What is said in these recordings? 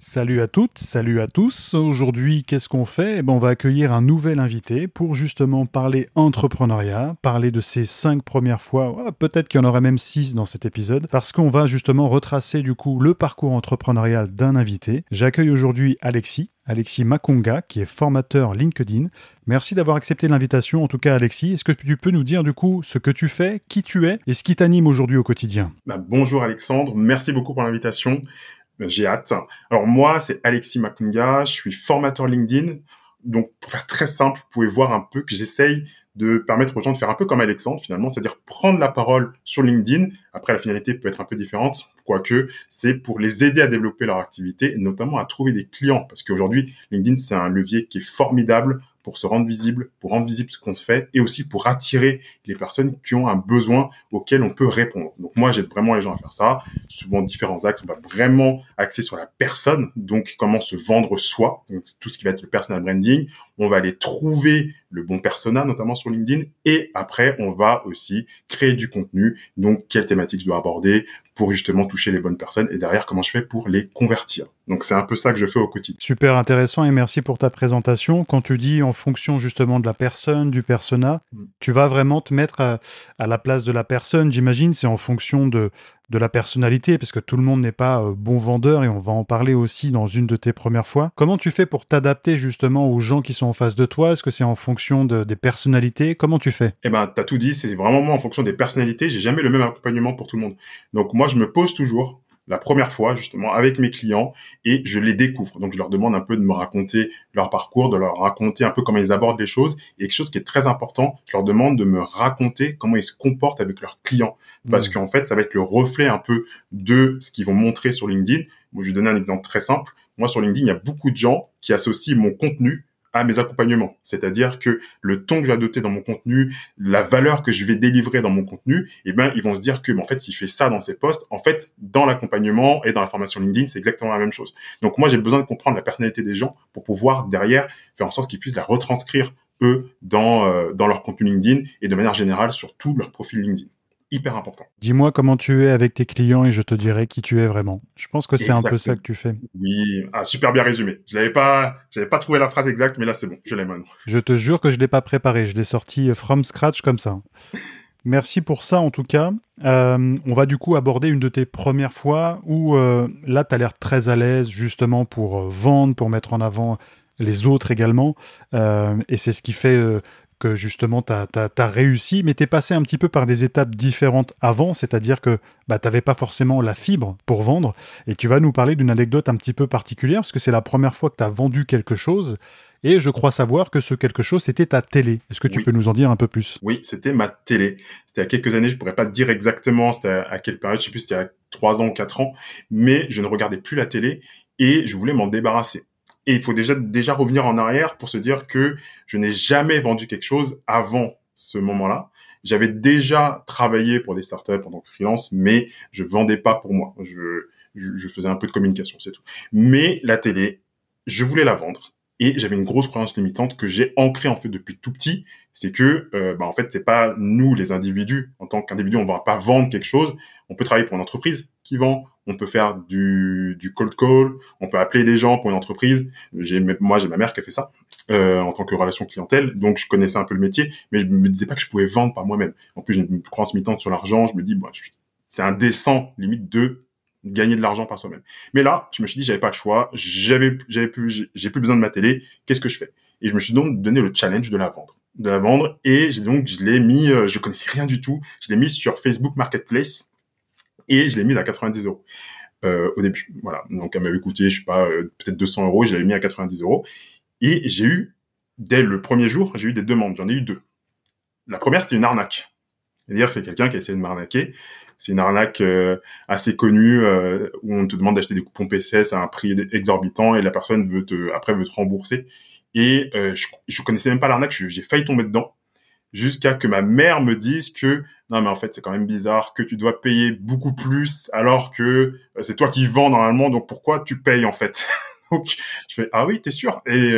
Salut à toutes, salut à tous. Aujourd'hui, qu'est-ce qu'on fait? Eh ben, On va accueillir un nouvel invité pour justement parler entrepreneuriat, parler de ces cinq premières fois, peut-être qu'il y en aura même six dans cet épisode, parce qu'on va justement retracer du coup le parcours entrepreneurial d'un invité. J'accueille aujourd'hui Alexis, Alexis Makonga, qui est formateur LinkedIn. Merci d'avoir accepté l'invitation. En tout cas, Alexis, est-ce que tu peux nous dire du coup ce que tu fais, qui tu es et ce qui t'anime aujourd'hui au quotidien? Bah, Bonjour Alexandre, merci beaucoup pour l'invitation. J'ai hâte. Alors moi, c'est Alexis Makunga, je suis formateur LinkedIn. Donc pour faire très simple, vous pouvez voir un peu que j'essaye de permettre aux gens de faire un peu comme Alexandre finalement, c'est-à-dire prendre la parole sur LinkedIn. Après, la finalité peut être un peu différente, quoique c'est pour les aider à développer leur activité, notamment à trouver des clients, parce qu'aujourd'hui, LinkedIn, c'est un levier qui est formidable pour se rendre visible, pour rendre visible ce qu'on fait et aussi pour attirer les personnes qui ont un besoin auquel on peut répondre. Donc moi, j'aide vraiment les gens à faire ça. Souvent différents axes, on va vraiment axer sur la personne, donc comment se vendre soi, donc tout ce qui va être le personal branding. On va aller trouver le bon persona, notamment sur LinkedIn, et après, on va aussi créer du contenu. Donc, quelle thématique je dois aborder pour justement toucher les bonnes personnes, et derrière, comment je fais pour les convertir. Donc c'est un peu ça que je fais au quotidien. Super intéressant et merci pour ta présentation. Quand tu dis en fonction justement de la personne, du persona, mm. tu vas vraiment te mettre à, la place de la personne, j'imagine, c'est en fonction de, de la personnalité, parce que tout le monde n'est pas euh, bon vendeur et on va en parler aussi dans une de tes premières fois. Comment tu fais pour t'adapter justement aux gens qui sont en face de toi? Est-ce que c'est en fonction de, des personnalités? Comment tu fais? Eh ben, t'as tout dit, c'est vraiment moi en fonction des personnalités. J'ai jamais le même accompagnement pour tout le monde. Donc moi, je me pose toujours la première fois justement avec mes clients et je les découvre. Donc je leur demande un peu de me raconter leur parcours, de leur raconter un peu comment ils abordent les choses et quelque chose qui est très important, je leur demande de me raconter comment ils se comportent avec leurs clients parce mmh. qu'en fait ça va être le reflet un peu de ce qu'ils vont montrer sur LinkedIn. Moi, je vais donner un exemple très simple. Moi sur LinkedIn, il y a beaucoup de gens qui associent mon contenu à mes accompagnements. C'est-à-dire que le ton que je vais adopter dans mon contenu, la valeur que je vais délivrer dans mon contenu, eh ben, ils vont se dire que, en fait, s'il fait ça dans ses posts, en fait, dans l'accompagnement et dans la formation LinkedIn, c'est exactement la même chose. Donc, moi, j'ai besoin de comprendre la personnalité des gens pour pouvoir, derrière, faire en sorte qu'ils puissent la retranscrire, eux, dans, euh, dans leur contenu LinkedIn et de manière générale sur tout leur profil LinkedIn hyper important. Dis-moi comment tu es avec tes clients et je te dirai qui tu es vraiment. Je pense que c'est un peu ça que tu fais. Oui, ah, super bien résumé. Je n'avais pas, j'avais pas trouvé la phrase exacte, mais là c'est bon, je l'ai maintenant. Je te jure que je l'ai pas préparé, je l'ai sorti from scratch comme ça. Merci pour ça en tout cas. Euh, on va du coup aborder une de tes premières fois où euh, là tu as l'air très à l'aise justement pour euh, vendre, pour mettre en avant les autres également. et c'est ce qui fait que justement tu as, réussi, mais tu es passé un petit peu par des étapes différentes avant, c'est-à-dire que bah, tu n'avais pas forcément la fibre pour vendre, et tu vas nous parler d'une anecdote un petit peu particulière, parce que c'est la première fois que tu as vendu quelque chose, et je crois savoir que ce quelque chose, c'était ta télé. Est-ce que tu peux nous en dire un peu plus? Oui, c'était ma télé. C'était a quelques années, je pourrais pas te dire exactement c'était à, quelle période, je sais plus c'était a 3 ans ou 4 ans, mais je ne regardais plus la télé, et je voulais m'en débarrasser. Et il faut déjà déjà revenir en arrière pour se dire que je n'ai jamais vendu quelque chose avant ce moment-là. J'avais déjà travaillé pour des startups en tant que freelance, mais je vendais pas pour moi. Je, je, je faisais un peu de communication, c'est tout. Mais la télé, je voulais la vendre et j'avais une grosse croyance limitante que j'ai ancrée en fait depuis tout petit, c'est que euh, bah, en fait c'est pas nous les individus. En tant qu'individus on va pas vendre quelque chose, on peut travailler pour une entreprise qui vend, on peut faire du, du cold call, on peut appeler des gens pour une entreprise. J'ai moi j'ai ma mère qui a fait ça euh, en tant que relation clientèle, donc je connaissais un peu le métier, mais je me disais pas que je pouvais vendre par moi-même. En plus j'ai une croyance limitante sur l'argent, je me dis c'est indécent limite de gagner de l'argent par soi-même. Mais là, je me suis dit, j'avais pas le choix, j'avais, j'avais plus, j'ai plus besoin de ma télé, qu'est-ce que je fais? Et je me suis donc donné le challenge de la vendre, de la vendre, et donc, je l'ai mis, euh, je connaissais rien du tout, je l'ai mis sur Facebook Marketplace, et je l'ai mise à 90 euros. Euh, au début, voilà. Donc, elle m'avait coûté, je sais pas, euh, peut-être 200 euros, je l'avais mis à 90 euros. Et j'ai eu, dès le premier jour, j'ai eu des demandes, j'en ai eu deux. La première, c'était une arnaque C'est-à-dire c'est quelqu'un qui a essayé de m'arnaquer. C'est une arnaque euh, assez connue euh, où on te demande d'acheter des coupons PCS à un prix exorbitant et la personne veut te après veut te rembourser. Et euh, je, je connaissais même pas l'arnaque, j'ai failli tomber dedans jusqu'à que ma mère me dise que non mais en fait c'est quand même bizarre que tu dois payer beaucoup plus alors que c'est toi qui vends normalement donc pourquoi tu payes en fait? Donc je fais ah oui t'es sûr? Et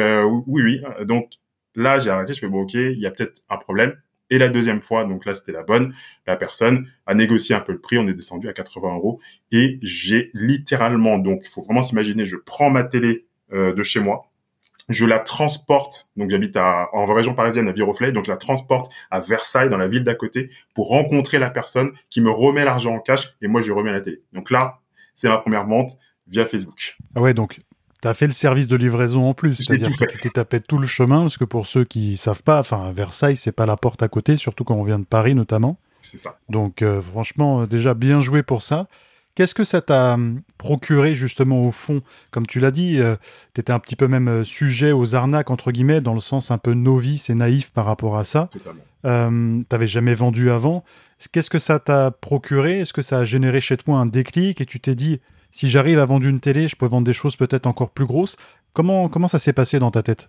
oui oui donc là j'ai arrêté je fais bon ok il y a peut-être un problème et la deuxième fois, donc là c'était la bonne, la personne a négocié un peu le prix, on est descendu à 80 euros et j'ai littéralement, donc il faut vraiment s'imaginer, je prends ma télé euh, de chez moi, je la transporte, donc j'habite en région parisienne à Viroflay, donc je la transporte à Versailles dans la ville d'à côté pour rencontrer la personne qui me remet l'argent en cash et moi je remets la télé. Donc là, c'est ma première vente via Facebook. Ah ouais, donc tu as fait le service de livraison en plus, c'est-à-dire que tu t'es tapé tout le chemin, parce que pour ceux qui savent pas, enfin Versailles, c'est pas la porte à côté, surtout quand on vient de Paris notamment. C'est ça. Donc euh, franchement, euh, déjà bien joué pour ça. Qu'est-ce que ça t'a hum, procuré justement au fond? Comme tu l'as dit, euh, tu étais un petit peu même sujet aux arnaques, entre guillemets, dans le sens un peu novice et naïf par rapport à ça. Totalement. Euh, T'avais jamais vendu avant. Qu'est-ce que ça t'a procuré? Est-ce que ça a généré chez toi un déclic et tu t'es dit, si j'arrive à vendre une télé, je peux vendre des choses peut-être encore plus grosses. Comment, comment ça s'est passé dans ta tête?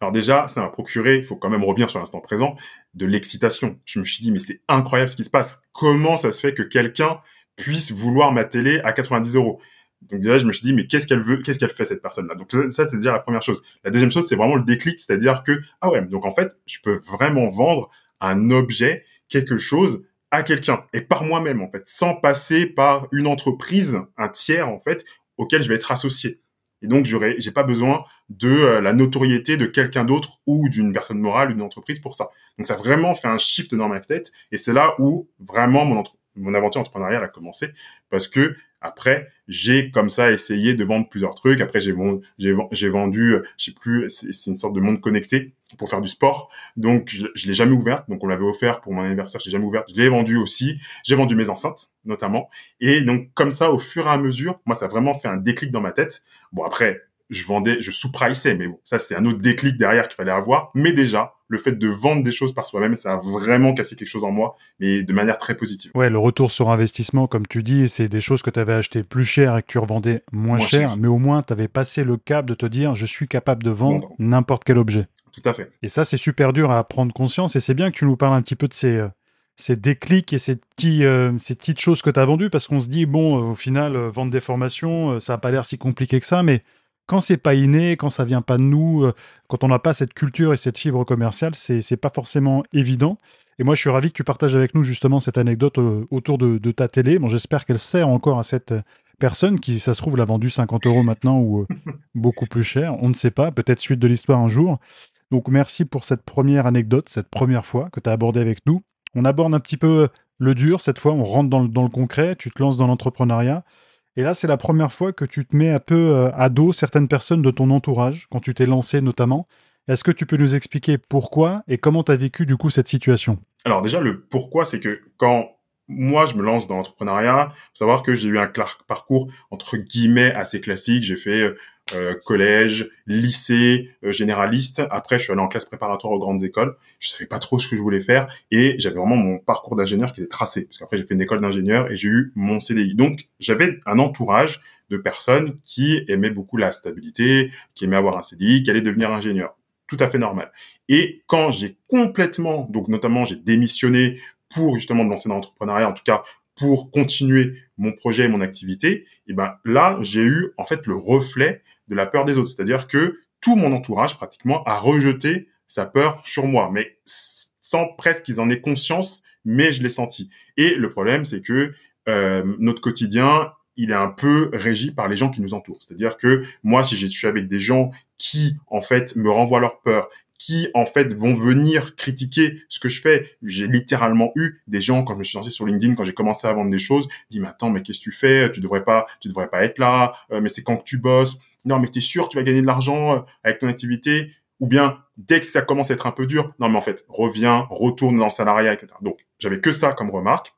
Alors déjà, ça m'a procuré, il faut quand même revenir sur l'instant présent, de l'excitation. Je me suis dit, mais c'est incroyable ce qui se passe. Comment ça se fait que quelqu'un puisse vouloir ma télé à 90 euros? Donc déjà, je me suis dit, mais qu'est-ce qu'elle veut, qu'est-ce qu'elle fait cette personne-là? Donc ça, c'est déjà la première chose. La deuxième chose, c'est vraiment le déclic, c'est-à-dire que ah ouais, donc en fait, je peux vraiment vendre un objet, quelque chose à quelqu'un et par moi-même en fait, sans passer par une entreprise, un tiers en fait, auquel je vais être associé. Et donc j'aurais, j'ai pas besoin de euh, la notoriété de quelqu'un d'autre ou d'une personne morale, d'une entreprise pour ça. Donc ça a vraiment fait un shift dans ma tête et c'est là où vraiment mon, mon aventure entrepreneuriale a commencé parce que après, j'ai comme ça essayé de vendre plusieurs trucs. Après, j'ai j'ai vendu, euh, je sais plus, c'est une sorte de monde connecté pour faire du sport. Donc, je, l'ai jamais ouvert. Donc, on l'avait offert pour mon anniversaire. Je l'ai jamais ouvert. Je l'ai vendu aussi. J'ai vendu mes enceintes, notamment. Et donc, comme ça, au fur et à mesure, moi, ça a vraiment fait un déclic dans ma tête. Bon, après, je vendais, je sous-priceais, mais bon, ça c'est un autre déclic derrière qu'il fallait avoir. Mais déjà, le fait de vendre des choses par soi-même, ça a vraiment cassé quelque chose en moi, mais de manière très positive. Ouais, le retour sur investissement, comme tu dis, c'est des choses que tu avais achetées plus cher et que tu revendais moins, cher, mais au moins tu avais passé le cap de te dire je suis capable de vendre n'importe quel objet. Tout à fait. Et ça, c'est super dur à prendre conscience et c'est bien que tu nous parles un petit peu de ces, euh, ces déclics et ces, petits, euh, ces petites choses que tu as vendues parce qu'on se dit, bon, au final, euh, vendre des formations, ça n'a pas l'air si compliqué que ça, mais quand c'est pas inné, quand ça vient pas de nous, euh, quand on n'a pas cette culture et cette fibre commerciale, c'est pas forcément évident. Et moi, je suis ravi que tu partages avec nous justement cette anecdote euh, autour de, ta télé. Bon, j'espère qu'elle sert encore à cette personne qui, ça se trouve, l'a vendue 50 euros maintenant ou euh, beaucoup plus cher. On ne sait pas. Peut-être suite de l'histoire un jour. Donc, merci pour cette première anecdote, cette première fois que tu as abordée avec nous. On aborde un petit peu le dur cette fois. On rentre dans dans le concret. Tu te lances dans l'entrepreneuriat. Et là, c'est la première fois que tu te mets un peu euh, à dos certaines personnes de ton entourage, quand tu t'es lancé notamment. Est-ce que tu peux nous expliquer pourquoi et comment tu as vécu du coup cette situation? Alors déjà, le pourquoi, c'est que quand moi, je me lance dans l'entrepreneuriat, savoir que j'ai eu un parcours entre guillemets assez classique. J'ai fait euh, collège, lycée, euh, généraliste. Après, je suis allé en classe préparatoire aux grandes écoles. Je savais pas trop ce que je voulais faire et j'avais vraiment mon parcours d'ingénieur qui était tracé. Parce qu'après, j'ai fait une école d'ingénieur et j'ai eu mon CDI. Donc, j'avais un entourage de personnes qui aimaient beaucoup la stabilité, qui aimaient avoir un CDI, qui allaient devenir ingénieur. Tout à fait normal. Et quand j'ai complètement, donc notamment, j'ai démissionné pour justement me lancer dans l'entrepreneuriat, en tout cas pour continuer mon projet et mon activité, et ben là, j'ai eu en fait le reflet de la peur des autres. C'est-à-dire que tout mon entourage pratiquement a rejeté sa peur sur moi, mais sans presque qu'ils en aient conscience, mais je l'ai senti. Et le problème, c'est que euh, notre quotidien, il est un peu régi par les gens qui nous entourent. C'est-à-dire que moi, si j'ai suis avec des gens qui, en fait, me renvoient leur peur, qui en fait vont venir critiquer ce que je fais. J'ai littéralement eu des gens quand je me suis lancé sur LinkedIn, quand j'ai commencé à vendre des choses, dit mais attends mais qu'est-ce que tu fais? Tu devrais pas, tu devrais pas être là. Euh, mais c'est quand que tu bosses? Non mais t'es sûr tu vas gagner de l'argent euh, avec ton activité? Ou bien dès que ça commence à être un peu dur, non mais en fait reviens, retourne dans le salariat, etc. Donc j'avais que ça comme remarque.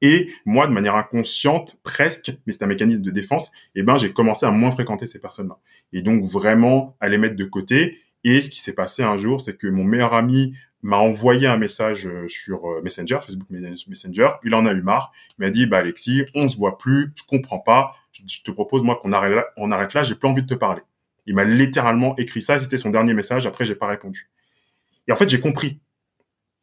Et moi, de manière inconsciente, presque, mais c'est un mécanisme de défense, eh ben, j'ai commencé à moins fréquenter ces personnes-là. Et donc, vraiment, à les mettre de côté Et ce qui s'est passé un jour, c'est que mon meilleur ami m'a envoyé un message euh, sur euh, Messenger, Facebook Messenger. Il en a eu marre. Il m'a dit, bah Alexis, on se voit plus, je comprends pas. Je te propose moi qu'on arrête là, on arrête là. J'ai plus envie de te parler. Il m'a littéralement écrit ça. C'était son dernier message. Après, j'ai pas répondu. Et en fait, j'ai compris.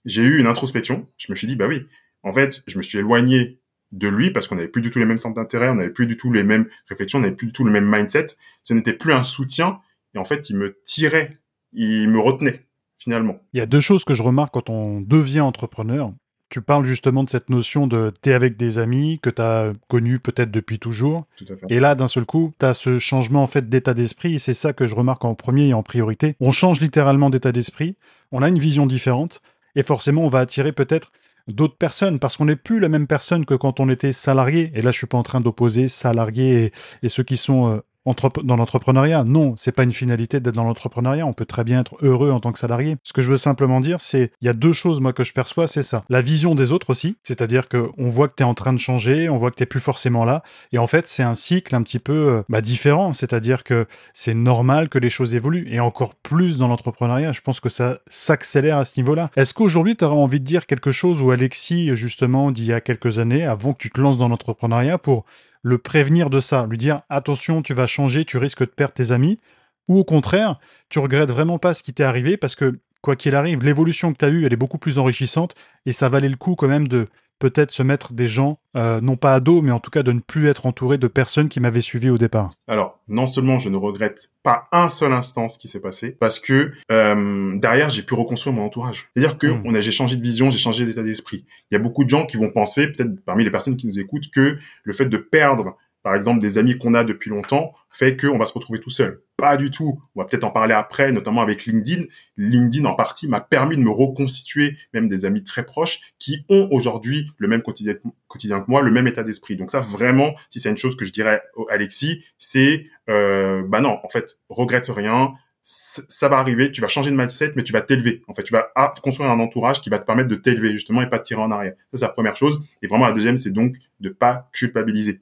J'ai eu une introspection. Je me suis dit, bah oui. En fait, je me suis éloigné de lui parce qu'on n'avait plus du tout les mêmes centres d'intérêt, on n'avait plus du tout les mêmes réflexions, on n'avait plus du tout le même mindset. Ce n'était plus un soutien. Et en fait, il me tirait, il me retenait finalement. Il y a deux choses que je remarque quand on devient entrepreneur. Tu parles justement de cette notion de t'es avec des amis que tu as connus peut-être depuis toujours. Tout à fait. Et là, d'un seul coup, tu as ce changement en fait d'état d'esprit. Et c'est ça que je remarque en premier et en priorité. On change littéralement d'état d'esprit. On a une vision différente. Et forcément, on va attirer peut-être d'autres personnes parce qu'on n'est plus la même personne que quand on était salarié. Et là, je suis pas en train d'opposer salariés et, ceux qui sont euh, dans l'entrepreneuriat. Non, c'est pas une finalité d'être dans l'entrepreneuriat. On peut très bien être heureux en tant que salarié. Ce que je veux simplement dire, c'est il y a deux choses moi que je perçois, c'est ça. La vision des autres aussi, c'est-à-dire que on voit que tu es en train de changer, on voit que tu plus forcément là et en fait, c'est un cycle un petit peu euh, bah, différent, c'est-à-dire que c'est normal que les choses évoluent et encore plus dans l'entrepreneuriat, je pense que ça s'accélère à ce niveau-là. Est-ce qu'aujourd'hui tu aurais envie de dire quelque chose où Alexis justement d'il y a quelques années avant que tu te lances dans l'entrepreneuriat pour le prévenir de ça, lui dire attention, tu vas changer, tu risques de perdre tes amis, ou au contraire, tu regrettes vraiment pas ce qui t'est arrivé parce que quoi qu'il arrive, l'évolution que tu as eue, elle est beaucoup plus enrichissante et ça valait le coup quand même de peut-être se mettre des gens, euh, non pas à dos, mais en tout cas de ne plus être entouré de personnes qui m'avaient suivi au départ. Alors, non seulement je ne regrette pas un seul instant ce qui s'est passé, parce que euh, derrière j'ai pu reconstruire mon entourage. C'est-à-dire que hmm. on a, j'ai changé de vision, j'ai changé d'état d'esprit. Il y a beaucoup de gens qui vont penser, peut-être parmi les personnes qui nous écoutent, que le fait de perdre par exemple, des amis qu'on a depuis longtemps, fait qu'on va se retrouver tout seul. Pas du tout. On va peut-être en parler après, notamment avec LinkedIn. LinkedIn, en partie, m'a permis de me reconstituer même des amis très proches qui ont aujourd'hui le même quotidien, quotidien que moi, le même état d'esprit. Donc ça, vraiment, si c'est une chose que je dirais à Alexis, c'est, euh, bah non, en fait, regrette rien. Ça va arriver, tu vas changer de mindset, mais tu vas t'élever. En fait, tu vas construire un entourage qui va te permettre de t'élever justement et pas te tirer en arrière. Ça, c'est la première chose. Et vraiment, la deuxième, c'est donc de pas culpabiliser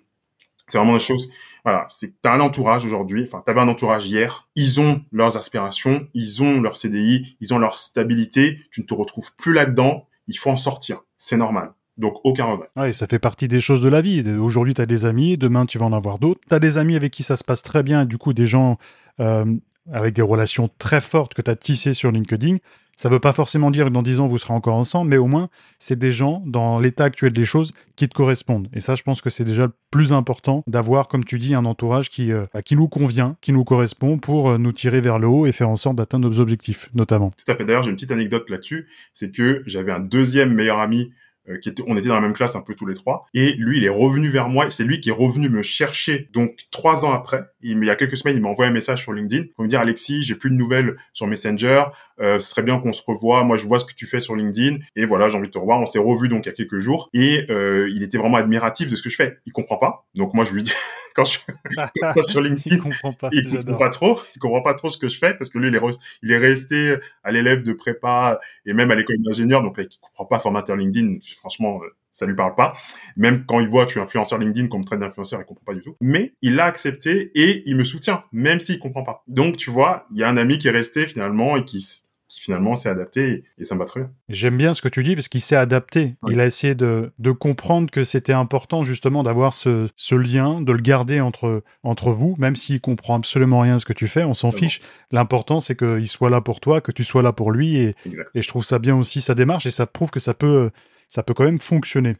c'est vraiment des choses. Voilà, c'est t'as un entourage aujourd'hui. Enfin, t'avais un entourage hier. Ils ont leurs aspirations, ils ont leur CDI, ils ont leur stabilité. Tu ne te retrouves plus là-dedans. Il faut en sortir. C'est normal. Donc aucun regret. Ouais, ça fait partie des choses de la vie. Aujourd'hui, tu as des amis, demain, tu vas en avoir d'autres. Tu as des amis avec qui ça se passe très bien, du coup, des gens euh, avec des relations très fortes que tu as tissées sur LinkedIn. Ça ne veut pas forcément dire que dans 10 ans, vous serez encore ensemble, mais au moins, c'est des gens, dans l'état actuel des choses, qui te correspondent. Et ça, je pense que c'est déjà le plus important d'avoir, comme tu dis, un entourage qui, euh, qui nous convient, qui nous correspond pour euh, nous tirer vers le haut et faire en sorte d'atteindre nos objectifs, notamment. Tout à fait. D'ailleurs, j'ai une petite anecdote là-dessus. C'est que j'avais un deuxième meilleur ami euh, qui était, on était dans la même classe un peu tous les trois. Et lui, il est revenu vers moi. C'est lui qui est revenu me chercher. Donc trois ans après, il, y a quelques semaines, il m'a envoyé un message sur LinkedIn pour me dire Alexis, j'ai plus de nouvelles sur Messenger. Euh, ce serait bien qu'on se revoie. Moi, je vois ce que tu fais sur LinkedIn. Et voilà, j'ai envie de te revoir. On s'est revu donc il y a quelques jours. Et euh, il était vraiment admiratif de ce que je fais. Il comprend pas. Donc moi, je lui dis quand je quand sur LinkedIn, il comprend pas. Il comprend pas trop. Il comprend pas trop ce que je fais parce que lui, il est, il est resté à l'élève de prépa et même à l'école d'ingénieur. Donc là, il comprend pas formateur LinkedIn. Franchement, euh, ça lui parle pas. Même quand il voit que je suis influenceur LinkedIn comme train d'influenceur, il comprend pas du tout. Mais il l'a accepté et il me soutient, même s'il comprend pas. Donc, tu vois, il y a un ami qui est resté finalement et qui, qui finalement s'est adapté et, ça me va très bien. J'aime bien ce que tu dis parce qu'il s'est adapté. Il a essayé de, de comprendre que c'était important justement d'avoir ce, ce, lien, de le garder entre, entre vous, même s'il comprend absolument rien à ce que tu fais, on s'en fiche. L'important c'est qu'il soit là pour toi, que tu sois là pour lui et, et je trouve ça bien aussi sa démarche et ça prouve que ça peut, ça peut quand même fonctionner.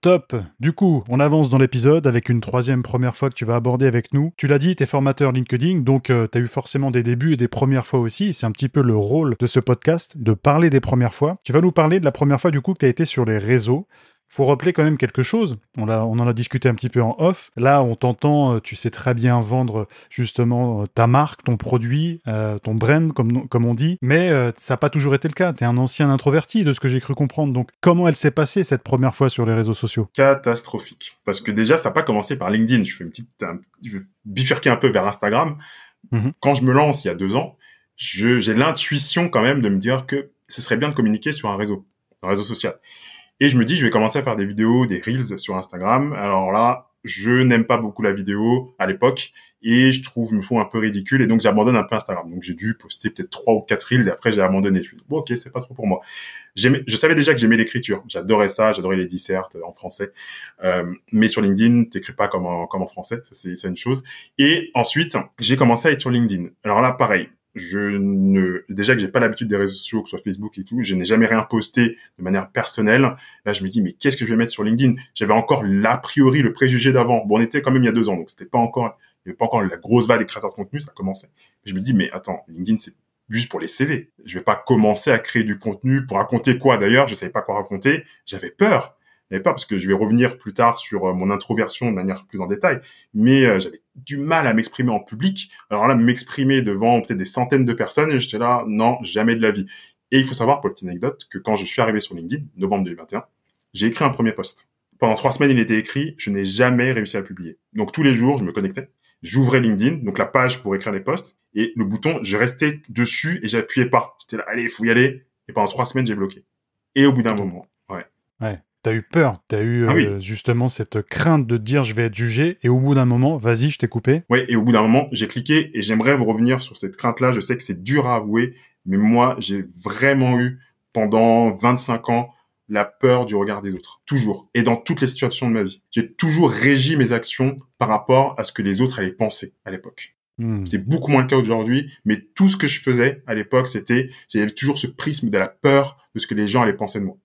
Top. Du coup, on avance dans l'épisode avec une troisième première fois que tu vas aborder avec nous. Tu l'as dit, tu es formateur LinkedIn, donc euh, tu as eu forcément des débuts et des premières fois aussi. C'est un petit peu le rôle de ce podcast, de parler des premières fois. Tu vas nous parler de la première fois du coup que tu as été sur les réseaux faut rappeler quand même quelque chose. On, on, en a discuté un petit peu en off. Là, on t'entend, euh, tu sais très bien vendre justement euh, ta marque, ton produit, euh, ton brand, comme, comme on dit. Mais ça n'a pas toujours été le cas. Tu es un ancien introverti, de ce que j'ai cru comprendre. Donc, comment elle s'est passée cette première fois sur les réseaux sociaux? Catastrophique. Parce que déjà, ça n'a pas commencé par LinkedIn. Je fais une petite, je vais bifurquer un peu vers Instagram. Mhm. Quand je me lance il y a deux ans, j'ai l'intuition quand même de me dire que ce serait bien de communiquer sur un réseau, un réseau social. Et je me dis, je vais commencer à faire des vidéos, des reels sur Instagram. Alors là, je n'aime pas beaucoup la vidéo à l'époque et je trouve me font un peu ridicule et donc j'abandonne un peu Instagram. Donc j'ai dû poster peut-être trois ou quatre reels et après j'ai abandonné. Je me dis bon ok c'est pas trop pour moi. Je savais déjà que j'aimais l'écriture. J'adorais ça, j'adorais les dissertes en français. Euh, mais sur LinkedIn t'écris pas comme en, comme en français, ça c'est une chose. Et ensuite j'ai commencé à être sur LinkedIn. Alors là pareil, je ne déjà que j'ai pas l'habitude des réseaux sociaux, que ce soit Facebook et tout, je n'ai jamais rien posté de manière personnelle. Là, je me dis mais qu'est-ce que je vais mettre sur LinkedIn? J'avais encore l'a priori le préjugé d'avant. Bon, on était quand même il y a deux ans, donc c'était pas encore, il avait pas encore la grosse vague des créateurs de contenu, ça commençait. je me dis mais attends, LinkedIn c'est juste pour les CV. Je vais pas commencer à créer du contenu pour raconter quoi d'ailleurs? Je savais pas quoi raconter. J'avais peur mais pas parce que je vais revenir plus tard sur euh, mon introversion de manière plus en détail, mais euh, j'avais du mal à m'exprimer en public. Alors là, m'exprimer devant peut-être des centaines de personnes, et j'étais là, non, jamais de la vie. Et il faut savoir, pour petite anecdote, que quand je suis arrivé sur LinkedIn, novembre 2021, j'ai écrit un premier post. Pendant trois semaines, il était écrit, je n'ai jamais réussi à le publier. Donc tous les jours, je me connectais, j'ouvrais LinkedIn, donc la page pour écrire les posts, et le bouton, je restais dessus et j'appuyais pas. J'étais là, allez, il faut y aller. Et pendant trois semaines, j'ai bloqué. Et au bout d'un moment, ouais. Ouais. T'as eu peur, t'as eu Ah oui. euh, justement cette crainte de dire je vais être jugé, et au bout d'un moment, vas-y, je t'ai coupé. Ouais, et au bout d'un moment, j'ai cliqué et j'aimerais vous revenir sur cette crainte-là. Je sais que c'est dur à avouer, mais moi, j'ai vraiment eu pendant 25 ans la peur du regard des autres. Toujours. Et dans toutes les situations de ma vie. J'ai toujours régi mes actions par rapport à ce que les autres allaient penser à l'époque. Hmm. C'est beaucoup moins le cas aujourd'hui, mais tout ce que je faisais à l'époque, c'était, il y avait toujours ce prisme de la peur de ce que les gens allaient penser de moi.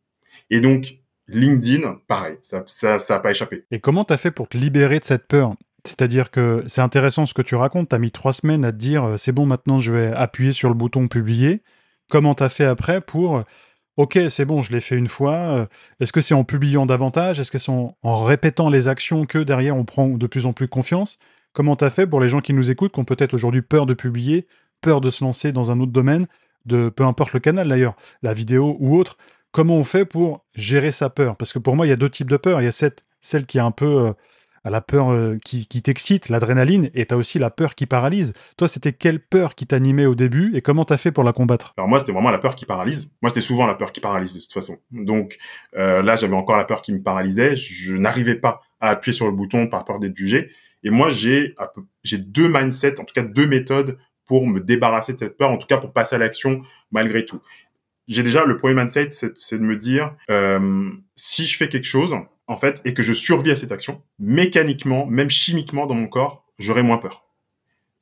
Et donc, LinkedIn, pareil, ça, ça, pas échappé. Et comment t'as fait pour te libérer de cette peur? C'est-à-dire que c'est intéressant ce que tu racontes, t'as mis trois semaines à te dire euh, c'est bon, maintenant je vais appuyer sur le bouton publier. Comment t'as fait après pour euh, ok, c'est bon, je l'ai fait une fois. euh, Est-ce que c'est en publiant davantage? Est-ce que c'est en, répétant les actions que derrière on prend de plus en plus confiance? Comment t'as fait pour les gens qui nous écoutent, qui ont peut-être aujourd'hui peur de publier, peur de se lancer dans un autre domaine, de peu importe le canal d'ailleurs, la vidéo ou autre? Comment on fait pour gérer sa peur? Parce que pour moi, il y a deux types de peur. Il y a cette, celle qui est un peu euh, à la peur euh, qui, t'excite, l'adrénaline, et tu as aussi la peur qui paralyse. Toi, c'était quelle peur qui t'animait au début et comment t'as fait pour la combattre? Alors moi, c'était vraiment la peur qui paralyse. Moi, c'était souvent la peur qui paralyse de toute façon. Donc euh, là, j'avais encore la peur qui me paralysait. Je n'arrivais pas à appuyer sur le bouton par peur d'être jugé. Et moi, j'ai deux mindsets, en tout cas deux méthodes pour me débarrasser de cette peur, en tout cas pour passer à l'action malgré tout. J'ai déjà le premier mindset, c'est de me dire euh, si je fais quelque chose en fait et que je survis à cette action, mécaniquement, même chimiquement dans mon corps, j'aurai moins peur.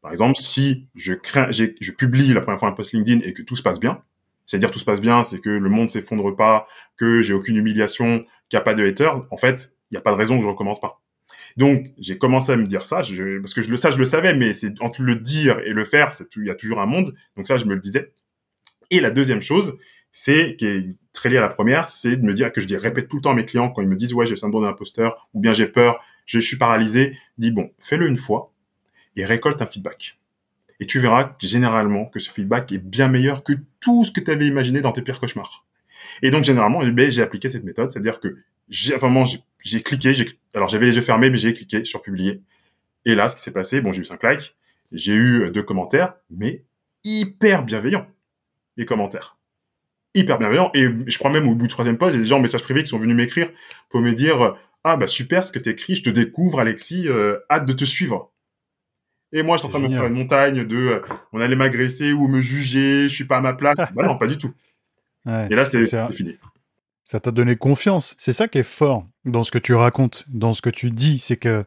Par exemple, si je crains, je publie la première fois un post LinkedIn et que tout se passe bien, c'est-à-dire tout se passe bien, c'est que le monde s'effondre pas, que j'ai aucune humiliation, qu'il n'y a pas de haters, en fait, il n'y a pas de raison que je recommence pas. Donc, j'ai commencé à me dire ça, parce que je ça, je le savais, mais c'est entre le dire et le faire, il y a toujours un monde. Donc ça, je me le disais. Et la deuxième chose, c'est, qui est très liée à la première, c'est de me dire que je dis, répète tout le temps à mes clients quand ils me disent, ouais, j'ai le syndrome de l'imposteur, ou bien j'ai peur, je, suis paralysé, dis, bon, fais-le une fois et récolte un feedback. Et tu verras généralement que ce feedback est bien meilleur que tout ce que tu avais imaginé dans tes pires cauchemars. Et donc, généralement, eh ben, j'ai appliqué cette méthode, c'est-à-dire que j'ai vraiment, j'ai- cliqué, alors j'avais les yeux fermés, mais j'ai cliqué sur publier. Et là, ce qui s'est passé, bon, j'ai eu 5 likes, j'ai eu deux commentaires, mais hyper bienveillants, les commentaires. Hyper bienveillants. Et je crois même au bout du troisième post, j'ai des gens en message privé qui sont venus m'écrire pour me dire, ah, bah, super ce que t'écris, je te découvre, Alexis, euh, hâte de te suivre. Et moi, je suis en train de me faire une montagne de, euh, on allait m'agresser ou me juger, je suis pas à ma place. bah non, pas du tout. Ouais. Et là, c'est fini. ça t'a donné confiance. C'est ça qui est fort dans ce que tu racontes, dans ce que tu dis, c'est que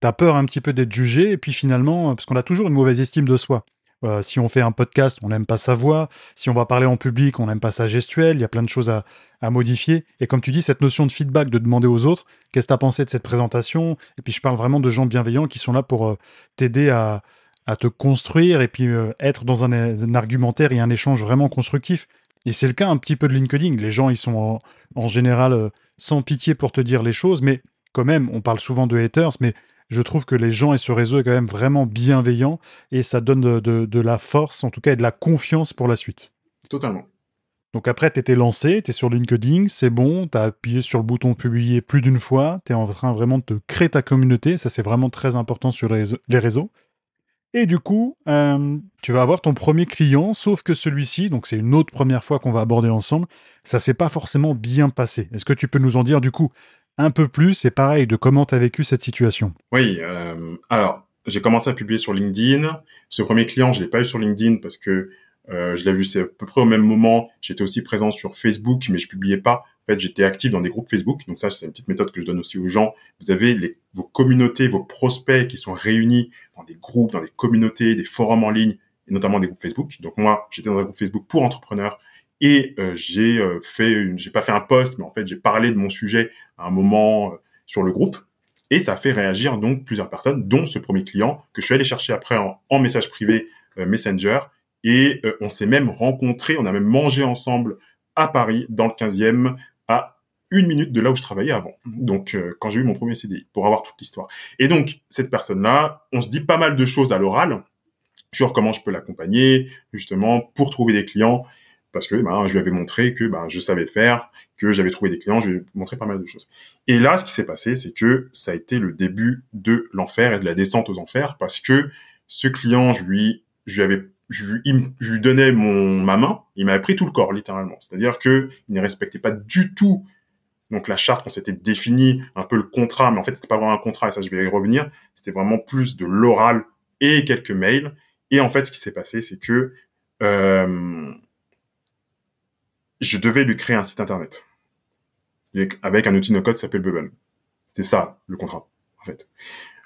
t'as peur un petit peu d'être jugé, et puis finalement, parce qu'on a toujours une mauvaise estime de soi. Euh, si on fait un podcast, on n'aime pas sa voix. Si on va parler en public, on n'aime pas sa gestuelle. Il y a plein de choses à, modifier. Et comme tu dis, cette notion de feedback, de demander aux autres, qu'est-ce que tu as pensé de cette présentation? Et puis je parle vraiment de gens bienveillants qui sont là pour euh, t'aider à, te construire et puis euh, être dans un, argumentaire et un échange vraiment constructif. Et c'est le cas un petit peu de LinkedIn. Les gens, ils sont en, en général sans pitié pour te dire les choses, mais quand même, on parle souvent de haters, mais je trouve que les gens et ce réseau est quand même vraiment bienveillant et ça donne de, de- de la force, en tout cas, et de la confiance pour la suite. Totalement. Donc après, tu étais lancé, tu es sur LinkedIn, c'est bon, tu as appuyé sur le bouton publier plus d'une fois, tu es en train vraiment de te créer ta communauté, ça c'est vraiment très important sur les réseaux. les réseaux. Et du coup, euh, tu vas avoir ton premier client, sauf que celui-ci, donc c'est une autre première fois qu'on va aborder ensemble, ça s'est pas forcément bien passé. Est-ce que tu peux nous en dire du coup un peu plus et pareil de comment tu as vécu cette situation. Oui, euh, alors j'ai commencé à publier sur LinkedIn. Ce premier client, je l'ai pas eu sur LinkedIn parce que euh, je l'ai vu c'est à peu près au même moment. J'étais aussi présent sur Facebook, mais je publiais pas. En fait, j'étais actif dans des groupes Facebook. Donc ça, c'est une petite méthode que je donne aussi aux gens. Vous avez vos communautés, vos prospects qui sont réunis dans des groupes, dans des communautés, des forums en ligne, et notamment des groupes Facebook. Donc moi, j'étais dans un groupe Facebook pour entrepreneurs et euh, j'ai euh, fait, j'ai pas fait un post, mais en fait, j'ai parlé de mon sujet à un moment euh, sur le groupe. Et ça a fait réagir donc plusieurs personnes, dont ce premier client que je suis allé chercher après en, message privé Messenger. Et on s'est même rencontrés, on a même mangé ensemble à Paris, dans le 15e, à une minute de là où je travaillais avant. Donc, quand j'ai eu mon premier CDI, pour avoir toute l'histoire. Et donc, cette personne-là, on se dit pas mal de choses à l'oral sur comment je peux l'accompagner, justement, pour trouver des clients parce que ben, je lui avais montré que ben, je savais faire, que j'avais trouvé des clients, je lui ai montré pas mal de choses. Et là, ce qui s'est passé, c'est que ça a été le début de l'enfer et de la descente aux enfers, parce que ce client, je lui, je lui avais, je lui, donnais mon ma main, il m'avait pris tout le corps littéralement. C'est-à-dire que il ne respectait pas du tout donc la charte qu'on s'était définie, un peu le contrat, mais en fait c'était pas vraiment un contrat, et ça je vais y revenir. C'était vraiment plus de l'oral et quelques mails. Et en fait, ce qui s'est passé, c'est que euh, je devais lui créer un site internet avec un outil no-code qui s'appelle Bubble. C'était ça, le contrat, en fait.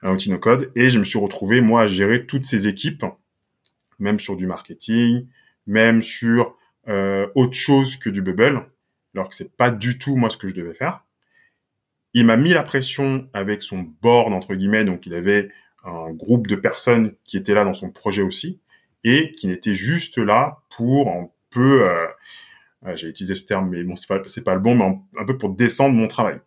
Un outil no-code. Et je me suis retrouvé, moi, à gérer toutes ces équipes, même sur du marketing, même sur euh, autre chose que du Bubble, alors que c'est pas du tout, moi, ce que je devais faire. Il m'a mis la pression avec son board, entre guillemets, donc il avait un groupe de personnes qui étaient là dans son projet aussi, et qui n'étaient juste là pour un peu... Euh, j'ai utilisé ce terme, mais bon, c'est pas, le bon, mais un, peu pour descendre mon travail.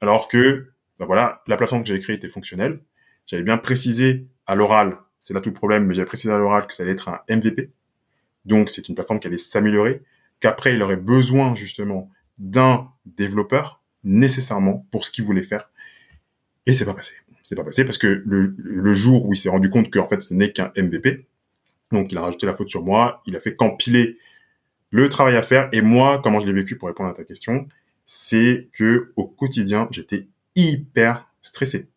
Alors que, ben voilà, la plateforme que j'avais créée était fonctionnelle. J'avais bien précisé à l'oral, c'est là tout le problème, mais j'avais précisé à l'oral que ça allait être un MVP. Donc, c'est une plateforme qui allait s'améliorer, qu'après, il aurait besoin, justement, d'un développeur, nécessairement, pour ce qu'il voulait faire. Et c'est pas passé. C'est pas passé parce que le, le jour où il s'est rendu compte qu'en fait, ce n'est qu'un MVP, donc il a rajouté la faute sur moi, il a fait qu'empiler le travail à faire et moi, comment je l'ai vécu pour répondre à ta question, c'est que au quotidien, j'étais hyper stressé.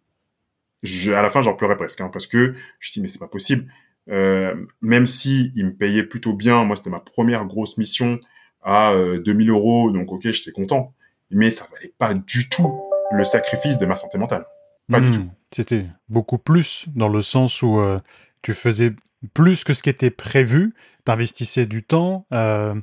Je, à la fin, j'en pleurais presque hein, parce que je me dis mais c'est pas possible. Euh, même si il me payait plutôt bien, moi c'était ma première grosse mission à 2000 euh, euros, donc ok, j'étais content, mais ça valait pas du tout le sacrifice de ma santé mentale. Pas du hmm. tout. C'était beaucoup plus dans le sens où euh, tu faisais plus que ce qui était prévu, t'investissais du temps. Euh,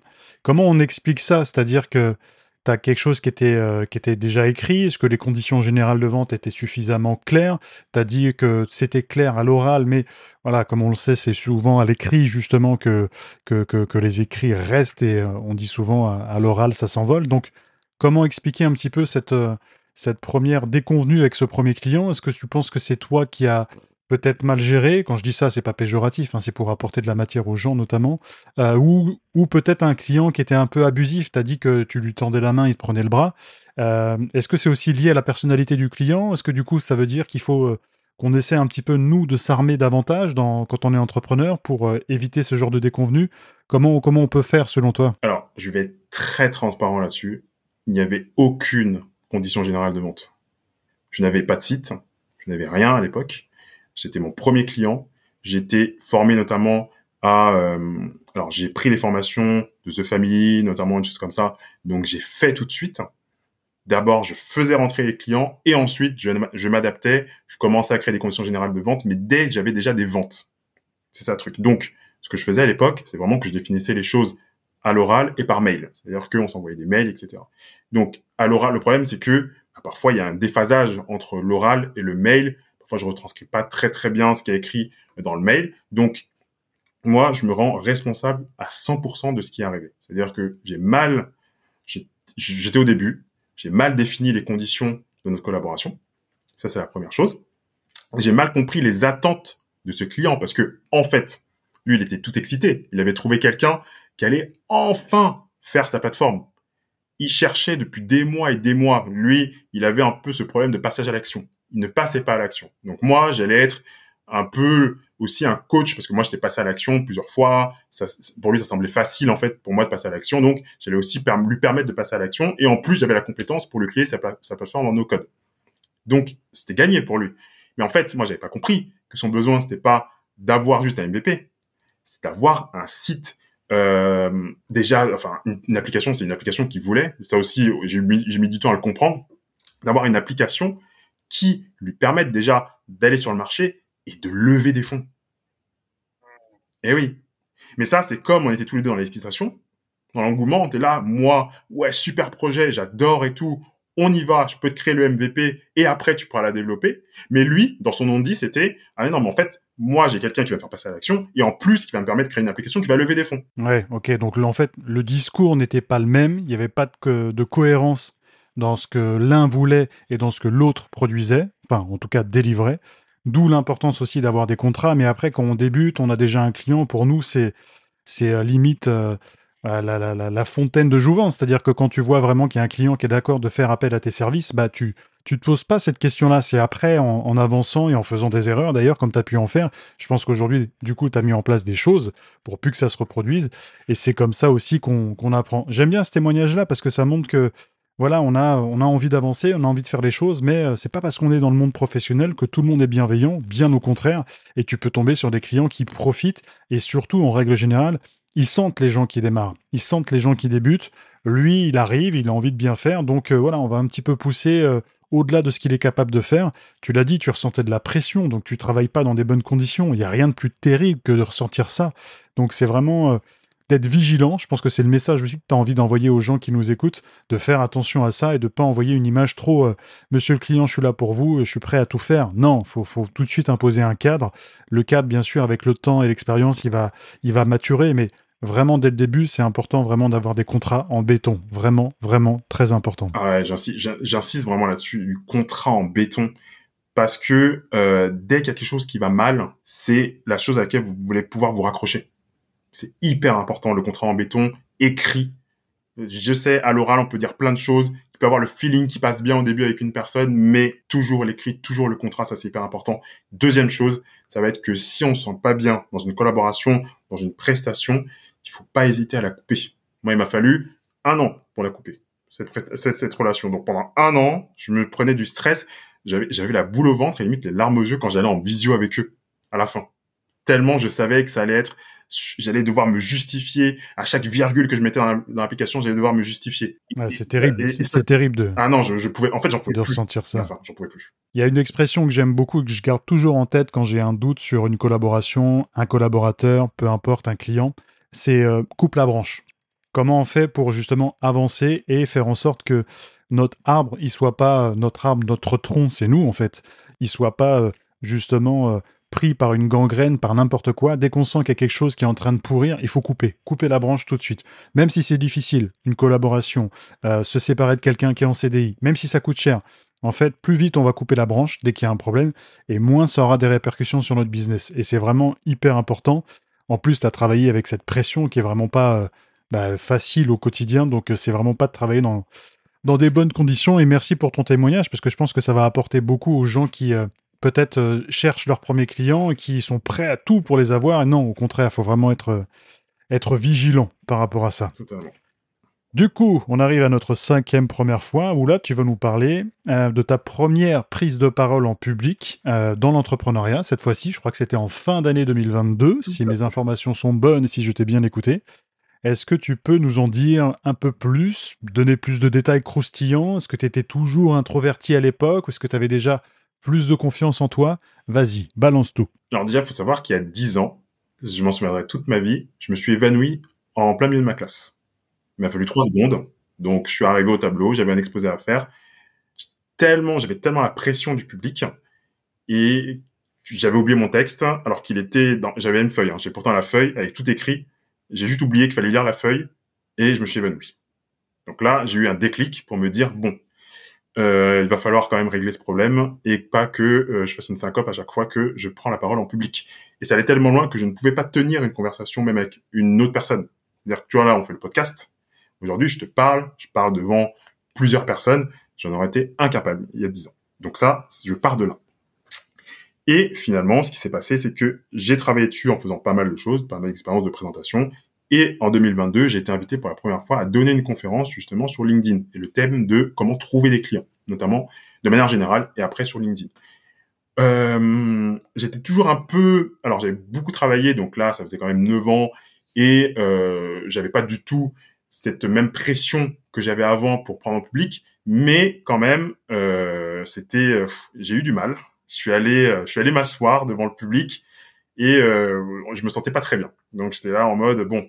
comment on explique ça? C'est-à-dire que tu as quelque chose qui était, euh, qui était déjà écrit Est-ce que les conditions générales de vente étaient suffisamment claires? Tu as dit que c'était clair à l'oral, mais voilà, comme on le sait, c'est souvent à l'écrit justement que, que, que, les écrits restent et euh, on dit souvent à, l'oral, ça s'envole. Donc, comment expliquer un petit peu cette, cette première déconvenue avec ce premier client? Est-ce que tu penses que c'est toi qui as peut-être mal géré. Quand je dis ça, c'est pas péjoratif, hein, c'est pour apporter de la matière aux gens notamment. Euh, ou, ou peut-être un client qui était un peu abusif. Tu as dit que tu lui tendais la main, il te prenait le bras. Euh, est-ce que c'est aussi lié à la personnalité du client? Est-ce que du coup, ça veut dire qu'il faut euh, qu'on essaie un petit peu, nous, de s'armer davantage quand on est entrepreneur pour éviter ce genre de déconvenus comment, comment on peut faire selon toi? Alors, je vais être très transparent là-dessus. Il n'y avait aucune condition générale de vente. Je n'avais pas de site, je n'avais rien à l'époque. C'était mon premier client. J'étais formé notamment à... Euh, alors, j'ai pris les formations de The Family, notamment une chose comme ça. Donc, j'ai fait tout de suite. D'abord, je faisais rentrer les clients et ensuite, je, m'adaptais. Je commençais à créer des conditions générales de vente, mais dès que j'avais déjà des ventes. C'est ça le truc. Donc, ce que je faisais à l'époque, c'est vraiment que je définissais les choses à l'oral et par mail. C'est-à-dire qu'on s'envoyait des mails, etc. Donc, à l'oral, le problème, c'est que bah, parfois, il y a un déphasage entre l'oral et le mail Parfois, je retranscris pas très très bien ce qui est écrit dans le mail. Donc, moi, je me rends responsable à 100% de ce qui est arrivé. C'est-à-dire que j'ai mal, j'étais au début, j'ai mal défini les conditions de notre collaboration. Ça, c'est la première chose. J'ai mal compris les attentes de ce client parce que, en fait, lui, il était tout excité. Il avait trouvé quelqu'un qui allait enfin faire sa plateforme. Il cherchait depuis des mois et des mois. Lui, il avait un peu ce problème de passage à l'action il ne passait pas à l'action. Donc moi, j'allais être un peu aussi un coach parce que moi j'étais passé à l'action plusieurs fois. Pour lui, ça semblait facile en fait pour moi de passer à l'action. Donc j'allais aussi lui permettre de passer à l'action. Et en plus, j'avais la compétence pour lui créer sa, plateforme en no code. Donc c'était gagné pour lui. Mais en fait, moi j'avais pas compris que son besoin c'était pas d'avoir juste un MVP, c'est d'avoir un site euh, déjà, enfin, une, application, c'est une application qui voulait. Ça aussi, j'ai mis du temps à le comprendre. D'avoir une application qui lui permette déjà d'aller sur le marché et de lever des fonds. Eh oui. Mais ça, c'est comme on était tous les deux dans l'excitation, dans l'engouement, on était là, moi, ouais, super projet, j'adore et tout, on y va, je peux te créer le MVP et après tu pourras la développer. Mais lui, dans son nom dit, c'était ah non mais en fait, moi j'ai quelqu'un qui va me faire passer à l'action et en plus qui va me permettre de créer une application qui va lever des fonds. Ouais, ok. Donc en fait, le discours n'était pas le même, il n'y avait pas de cohérence dans ce que l'un voulait et dans ce que l'autre produisait, enfin en tout cas délivrait. D'où l'importance aussi d'avoir des contrats. Mais après, quand on débute, on a déjà un client. Pour nous, c'est c'est euh, limite euh, la, la, fontaine de jouvence. C'est-à-dire que quand tu vois vraiment qu'il y a un client qui est d'accord de faire appel à tes services, bah tu tu te poses pas cette question-là. C'est après, en, avançant et en faisant des erreurs, d'ailleurs, comme tu as pu en faire. Je pense qu'aujourd'hui, du coup, tu as mis en place des choses pour plus que ça se reproduise. Et c'est comme ça aussi qu'on apprend. J'aime bien ce témoignage-là parce que ça montre que voilà, on a, envie d'avancer, on a envie de faire les choses, mais euh, c'est pas parce qu'on est dans le monde professionnel que tout le monde est bienveillant, bien au contraire, et tu peux tomber sur des clients qui profitent, et surtout, en règle générale, ils sentent les gens qui démarrent, ils sentent les gens qui débutent. Lui, il arrive, il a envie de bien faire, donc euh, voilà, on va un petit peu pousser euh, au-delà de ce qu'il est capable de faire. Tu l'as dit, tu ressentais de la pression, donc tu travailles pas dans des bonnes conditions. Il n'y a rien de plus terrible que de ressentir ça. Donc c'est vraiment d'être vigilant. Je pense que c'est le message aussi que tu as envie d'envoyer aux gens qui nous écoutent, de faire attention à ça et de pas envoyer une image trop Monsieur le client, je suis là pour vous, je suis prêt à tout faire. Non, faut, faut tout de suite imposer un cadre. Le cadre, bien sûr, avec le temps et l'expérience, il va, il va maturer, mais vraiment dès le début, c'est important vraiment d'avoir des contrats en béton. Vraiment, vraiment très important. Ah ouais, j'insiste vraiment là-dessus, du contrat en béton. Parce que euh, dès qu'il y a quelque chose qui va mal, c'est la chose à laquelle vous voulez pouvoir vous raccrocher. C'est hyper important, le contrat en béton, écrit. Je sais, à l'oral, on peut dire plein de choses. Il peut avoir le feeling qui passe bien au début avec une personne, mais toujours l'écrit, toujours le contrat, ça c'est hyper important. Deuxième chose, ça va être que si on se sent pas bien dans une collaboration, dans une prestation, il faut pas hésiter à la couper. Moi, il m'a fallu un an pour la couper, cette, cette, relation. Donc pendant un an, je me prenais du stress, j'avais la boule au ventre et limite les larmes aux yeux quand j'allais en visio avec eux à la fin. Tellement je savais que ça allait être, j'allais devoir me justifier à chaque virgule que je mettais dans l'application, j'allais devoir me justifier. c'est terrible, c'est terrible de. Ah non, je, pouvais, en fait, j'en pouvais de ressentir ça. Enfin, j'en pouvais plus. Il y a une expression que j'aime beaucoup, que je garde toujours en tête quand j'ai un doute sur une collaboration, un collaborateur, peu importe, un client c'est euh, coupe la branche. Comment on fait pour justement avancer et faire en sorte que notre arbre, il soit pas euh, notre arbre, notre tronc, c'est nous en fait, il soit pas euh, justement pris par une gangrène, par n'importe quoi. Dès qu'on sent qu'il y a quelque chose qui est en train de pourrir, il faut couper, couper la branche tout de suite. Même si c'est difficile, une collaboration, se séparer de quelqu'un qui est en CDI, même si ça coûte cher. En fait, plus vite on va couper la branche dès qu'il y a un problème, et moins ça aura des répercussions sur notre business. Et c'est vraiment hyper important. En plus, tu as travaillé avec cette pression qui est vraiment pas euh, bah, facile au quotidien, donc euh, c'est vraiment pas de travailler dans, dans des bonnes conditions. Et merci pour ton témoignage, parce que je pense que ça va apporter beaucoup aux gens qui euh, peut-être cherchent leurs premiers clients et qui sont prêts à tout pour les avoir. Et non, au contraire, il faut vraiment être, être vigilant par rapport à ça. Totalement. Du coup, on arrive à notre cinquième première fois où là, tu vas nous parler euh, de ta première prise de parole en public euh, dans l'entrepreneuriat. Cette fois-ci, je crois que c'était en fin d'année 2022, si mes informations sont bonnes et si je t'ai bien écouté. Est-ce que tu peux nous en dire un peu plus, donner plus de détails croustillants? Est-ce que tu étais toujours introverti à l'époque ou est-ce que tu avais déjà plus de confiance en toi Vas-y, balance tout. Alors déjà, il faut savoir qu'il y a dix ans, je m'en souviendrai toute ma vie, je me suis évanoui en plein milieu de ma classe. Il m'a fallu trois secondes. Donc, je suis arrivé au tableau, j'avais un exposé à faire. Tellement, j'avais tellement la pression du public et j'avais oublié mon texte alors qu'il était dans, j'avais une feuille. Hein. J'ai pourtant la feuille avec tout écrit. J'ai juste oublié qu'il fallait lire la feuille et je me suis évanoui. Donc là, j'ai eu un déclic pour me dire bon, il va falloir quand même régler ce problème et pas que euh, je fasse une syncope à chaque fois que je prends la parole en public. Et ça allait tellement loin que je ne pouvais pas tenir une conversation même avec une autre personne. C'est-à-dire tu vois là, on fait le podcast. Aujourd'hui, je te parle, je parle devant plusieurs personnes, j'en aurais été incapable il y a dix ans. Donc ça, je pars de là. Et finalement, ce qui s'est passé, c'est que j'ai travaillé dessus en faisant pas mal de choses, pas mal d'expériences de présentation. Et en 2022, j'ai été invité pour la première fois à donner une conférence justement sur LinkedIn et le thème de comment trouver des clients, notamment de manière générale et après sur LinkedIn. Euh, j'étais toujours un peu, alors j'avais beaucoup travaillé, donc là ça faisait quand même 9 ans et euh, j'avais pas du tout cette même pression que j'avais avant pour prendre en public, mais quand même euh, c'était, j'ai eu du mal. Je suis allé, je suis allé m'asseoir devant le public et euh, je me sentais pas très bien. Donc j'étais là en mode bon,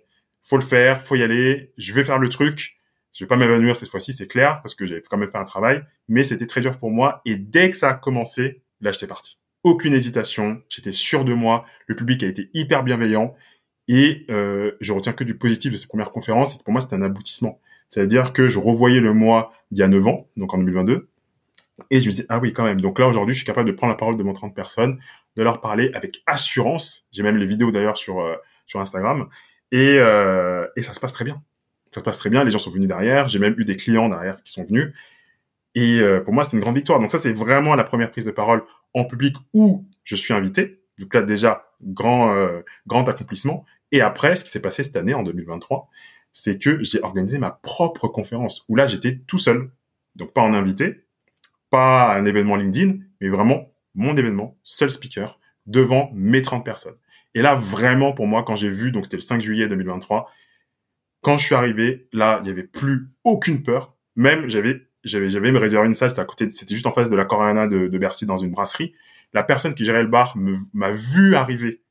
faut le faire, faut y aller, je vais faire le truc. Je vais pas m'évanouir cette fois-ci, c'est clair, parce que j'avais quand même fait un travail, mais c'était très dur pour moi. Et dès que ça a commencé, là, j'étais parti. Aucune hésitation, j'étais sûr de moi. Le public a été hyper bienveillant et euh, je retiens que du positif de ces premières conférences. Et pour moi, c'était un aboutissement. C'est-à-dire que je revoyais le mois d'il y a 9 ans, donc en 2022, et je me disais, ah oui, quand même. Donc là, aujourd'hui, je suis capable de prendre la parole devant 30 personnes, de leur parler avec assurance. J'ai même les vidéos d'ailleurs sur, euh, sur Instagram. Et, euh, et ça se passe très bien. Ça se passe très bien. Les gens sont venus derrière. J'ai même eu des clients derrière qui sont venus. Et euh, pour moi, c'est une grande victoire. Donc ça, c'est vraiment la première prise de parole en public où je suis invité. Donc là, déjà, grand, euh, grand accomplissement. Et après, ce qui s'est passé cette année, en 2023, c'est que j'ai organisé ma propre conférence où là, j'étais tout seul. Donc pas en invité, pas un événement LinkedIn, mais vraiment mon événement, seul speaker, devant mes 30 personnes. Et là, vraiment, pour moi, quand j'ai vu, donc c'était le 5 juillet 2023, quand je suis arrivé, là, il n'y avait plus aucune peur. Même, j'avais, j'avais, j'avais me réservé une salle, c'était à côté, c'était juste en face de la Coréana de, Bercy dans une brasserie. La personne qui gérait le bar m'a vu arriver.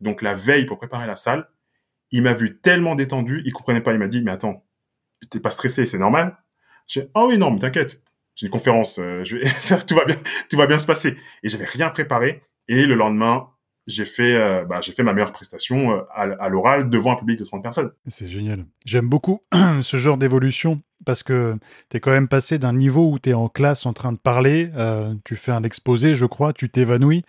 Donc, la veille pour préparer la salle, il m'a vu tellement détendu, il comprenait pas. Il m'a dit, mais attends, t'es pas stressé, c'est normal? J'ai, oh oui, non, mais t'inquiète. C'est une conférence, euh, je vais, tout va bien, tout va bien se passer. Et j'avais rien préparé. Et le lendemain, j'ai fait, euh, bah, j'ai fait ma meilleure prestation euh, à, l'oral devant un public de 30 personnes. C'est génial. J'aime beaucoup ce genre d'évolution parce que tu es quand même passé d'un niveau où tu es en classe en train de parler, euh, tu fais un exposé, je crois, tu t'évanouis.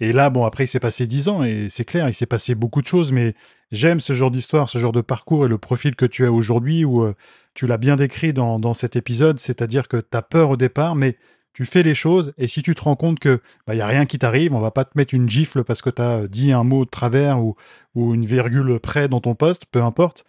Et là, bon, après, il s'est passé 10 ans et c'est clair, il s'est passé beaucoup de choses, mais j'aime ce genre d'histoire, ce genre de parcours et le profil que tu as aujourd'hui où tu l'as bien décrit dans, dans cet épisode, c'est-à-dire que tu as peur au départ, mais tu fais les choses et si tu te rends compte que bah, y a rien qui t'arrive, on va pas te mettre une gifle parce que tu as dit un mot de travers ou, une virgule près dans ton poste, peu importe.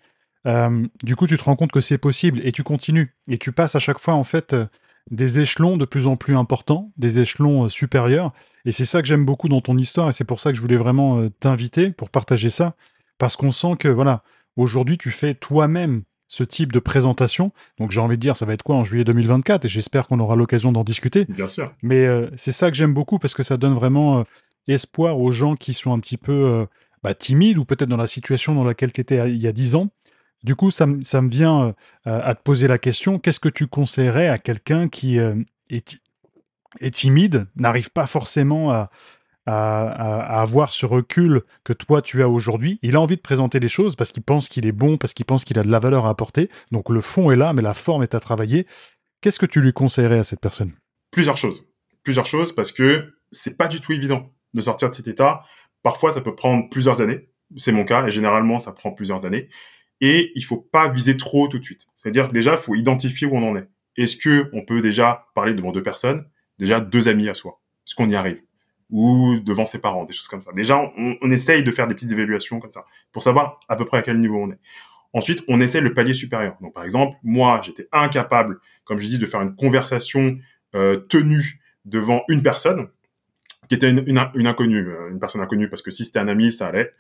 Euh, du coup, tu te rends compte que c'est possible et tu continues et tu passes à chaque fois en fait euh, des échelons de plus en plus importants, des échelons euh, supérieurs. Et c'est ça que j'aime beaucoup dans ton histoire et c'est pour ça que je voulais vraiment euh, t'inviter pour partager ça parce qu'on sent que voilà, aujourd'hui tu fais toi-même ce type de présentation. Donc j'ai envie de dire, ça va être quoi en juillet 2024 Et j'espère qu'on aura l'occasion d'en discuter. Bien sûr. Mais euh, c'est ça que j'aime beaucoup parce que ça donne vraiment euh, espoir aux gens qui sont un petit peu euh, bah, timides ou peut-être dans la situation dans laquelle tu étais il y a dix ans. Du coup, ça, ça me vient à te poser la question, qu'est-ce que tu conseillerais à quelqu'un qui est, est timide, n'arrive pas forcément à, à, avoir ce recul que toi tu as aujourd'hui. Il a envie de présenter les choses parce qu'il pense qu'il est bon, parce qu'il pense qu'il a de la valeur à apporter. Donc le fond est là, mais la forme est à travailler. Qu'est-ce que tu lui conseillerais à cette personne? Plusieurs choses. Plusieurs choses parce que c'est pas du tout évident de sortir de cet état. Parfois, ça peut prendre plusieurs années. C'est mon cas et généralement, ça prend plusieurs années. Et il faut pas viser trop tout de suite. C'est-à-dire que déjà, il faut identifier où on en est. Est-ce que on peut déjà parler devant deux personnes, déjà deux amis à soi Est-ce qu'on y arrive? Ou devant ses parents, des choses comme ça. Déjà, on, on, essaye de faire des petites évaluations comme ça pour savoir à peu près à quel niveau on est. Ensuite, on essaie le palier supérieur. Donc, par exemple, moi, j'étais incapable, comme je dis, de faire une conversation euh, tenue devant une personne qui était une, une, une, inconnue, euh, une personne inconnue, parce que si c'était un ami, ça allait.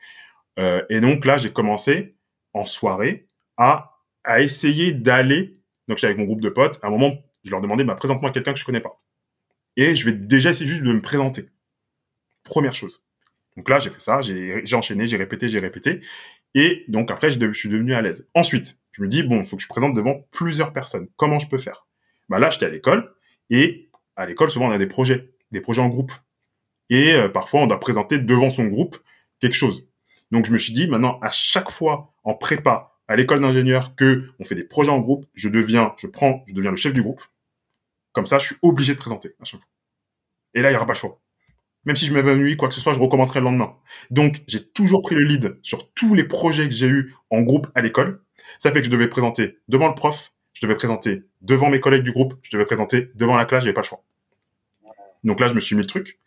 Euh, et donc là, j'ai commencé en soirée à, à essayer d'aller. Donc, j'étais avec mon groupe de potes. À un moment, je leur demandais, bah, présente-moi quelqu'un que je connais pas. Et je vais déjà essayer juste de me présenter. Première chose. Donc là, j'ai fait ça, j'ai enchaîné, j'ai répété, j'ai répété. Et donc après, je, suis devenu à l'aise. Ensuite, je me dis, bon, il faut que je présente devant plusieurs personnes. Comment je peux faire? Bah Là, j'étais à l'école. Et à l'école, souvent, on a des projets, des projets en groupe. Et euh, parfois, on doit présenter devant son groupe quelque chose. Donc je me suis dit, maintenant, à chaque fois en prépa, à l'école d'ingénieur, que on fait des projets en groupe, je deviens, je prends, je deviens le chef du groupe. Comme ça, je suis obligé de présenter à chaque fois. Et là, il n'y aura pas le choix. Même si je m'évanouis, quoi que ce soit, je recommencerai le lendemain. Donc, j'ai toujours pris le lead sur tous les projets que j'ai eus en groupe à l'école. Ça fait que je devais présenter devant le prof, je devais présenter devant mes collègues du groupe, je devais présenter devant la classe, j'avais pas le choix. Donc là, je me suis mis le truc.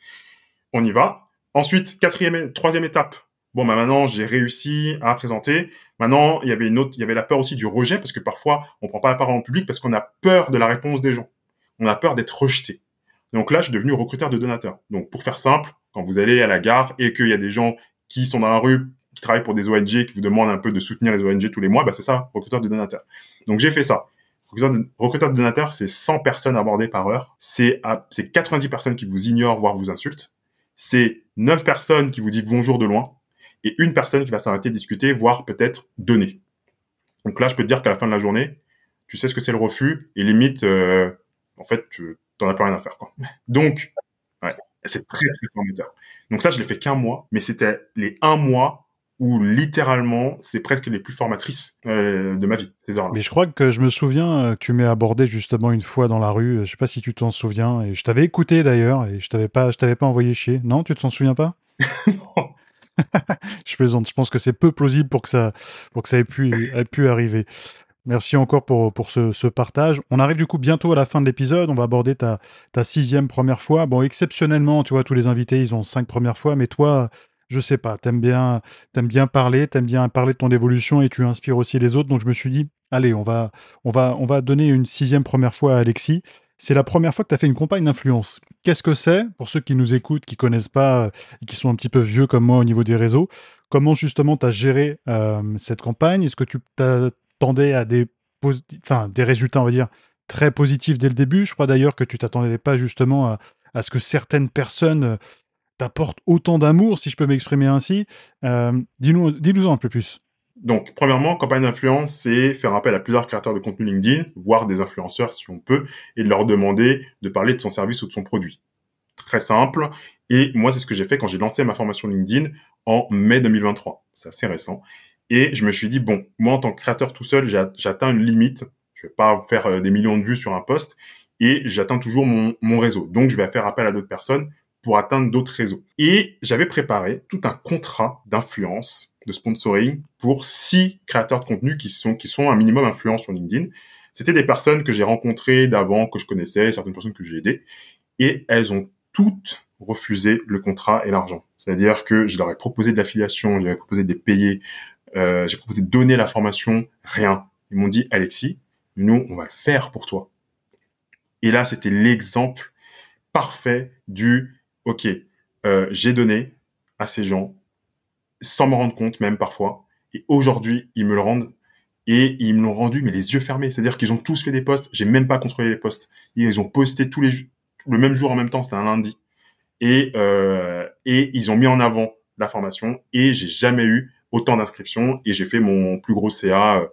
on y va. Ensuite, quatrième, troisième étape. Bon, bah maintenant j'ai réussi à présenter. Maintenant, il y avait une autre, il y avait la peur aussi du rejet parce que parfois on prend pas la parole en public parce qu'on a peur de la réponse des gens. On a peur d'être rejeté. Donc là, je suis devenu recruteur de donateurs. Donc pour faire simple, quand vous allez à la gare et qu'il y a des gens qui sont dans la rue, qui travaillent pour des ONG, qui vous demandent un peu de soutenir les ONG tous les mois, bah c'est ça, recruteur de donateurs. Donc j'ai fait ça. Recruteur de, donateurs, c'est 100 personnes abordées par heure. C'est c'est 90 personnes qui vous ignorent, voire vous insultent. C'est 9 personnes qui vous disent bonjour de loin et une personne qui va s'arrêter de discuter, voire peut-être donner. Donc là, je peux te dire qu'à la fin de la journée, tu sais ce que c'est le refus et limite, euh, en fait, tu t'en as plus rien à faire. Quoi. Donc, ouais, c'est très très formateur. Donc ça, je l'ai fait qu'un mois, mais c'était les un mois où littéralement, c'est presque les plus formatrices euh, de ma vie, ces heures-là. Mais je crois que je me souviens euh, que tu m'as abordé justement une fois dans la rue. Je sais pas si tu t'en souviens. Et je t'avais écouté d'ailleurs, et je t'avais pas, je t'avais pas envoyé chier. Non, tu t'en souviens pas? Non. je plaisante. Je pense que c'est peu plausible pour que ça, pour que ça ait pu, ait pu arriver. Merci encore pour, ce, partage. On arrive du coup bientôt à la fin de l'épisode. On va aborder ta, sixième première fois. Bon, exceptionnellement, tu vois, tous les invités, ils ont cinq premières fois, mais toi, je sais pas, t'aimes bien, t'aimes bien parler, t'aimes bien parler de ton évolution et tu inspires aussi les autres. Donc je me suis dit, allez, on va, on va, on va donner une sixième première fois à Alexis. C'est la première fois que tu as fait une campagne d'influence. Qu'est-ce que c'est? Pour ceux qui nous écoutent, qui connaissent pas, et qui sont un petit peu vieux comme moi au niveau des réseaux, comment justement tu as géré euh, cette campagne? Est-ce que tu t'attendais à des, enfin, des résultats, on va dire, très positifs dès le début Je crois d'ailleurs que tu t'attendais pas justement à, ce que certaines personnes t'apportent autant d'amour, si je peux m'exprimer ainsi. Euh, dis-nous, dis-nous un peu plus. Donc, premièrement, campagne d'influence, c'est faire appel à plusieurs créateurs de contenu LinkedIn, voire des influenceurs si on peut, et leur demander de parler de son service ou de son produit. Très simple. Et moi, c'est ce que j'ai fait quand j'ai lancé ma formation LinkedIn en mai 2023. C'est assez récent. Et je me suis dit, bon, moi, en tant que créateur tout seul, j'atteins une limite. Je vais pas faire euh, des millions de vues sur un post et j'atteins toujours mon, réseau. Donc, je vais faire appel à d'autres personnes pour atteindre d'autres réseaux. Et j'avais préparé tout un contrat d'influence, de sponsoring pour six créateurs de contenu qui sont, qui sont un minimum influents sur LinkedIn. C'était des personnes que j'ai rencontrées d'avant, que je connaissais, certaines personnes que j'ai aidées, et elles ont toutes refusé le contrat et l'argent. C'est-à-dire que je leur ai proposé de l'affiliation, j'avais proposé de les payer, j'ai proposé de donner la formation, rien. Ils m'ont dit, Alexis, nous, on va le faire pour toi. Et là, c'était l'exemple parfait du ok, euh, j'ai donné à ces gens sans me rendre compte même parfois. Et aujourd'hui, ils me le rendent et ils me l'ont rendu mais les yeux fermés. C'est-à-dire qu'ils ont tous fait des posts. J'ai même pas contrôlé les posts. Ils ont posté tous les le même jour en même temps. C'était un lundi. Et euh, et ils ont mis en avant la formation et j'ai jamais eu autant d'inscriptions et j'ai fait mon plus gros CA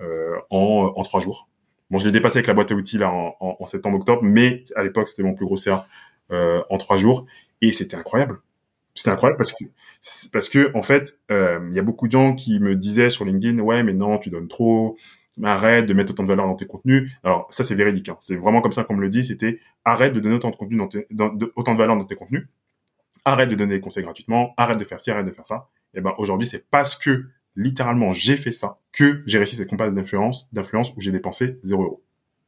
euh, en en trois jours. Bon, je l'ai dépassé avec la boîte à outils là en, en, en septembre octobre, mais à l'époque c'était mon plus gros CA euh, en trois jours et c'était incroyable. C'était incroyable parce que parce que en fait, euh, il y a beaucoup de gens qui me disaient sur LinkedIn, ouais, mais non, tu donnes trop, arrête de mettre autant de valeur dans tes contenus. Alors ça, c'est véridique. Hein. C'est vraiment comme ça qu'on me le dit. C'était arrête de donner autant de contenu dans, tes, autant de valeur dans tes contenus. Arrête de donner des conseils gratuitement. Arrête de faire ci, arrête de faire ça. Et ben aujourd'hui, c'est parce que littéralement j'ai fait ça que j'ai réussi cette campagne d'influence, d'influence où j'ai dépensé zéro euro.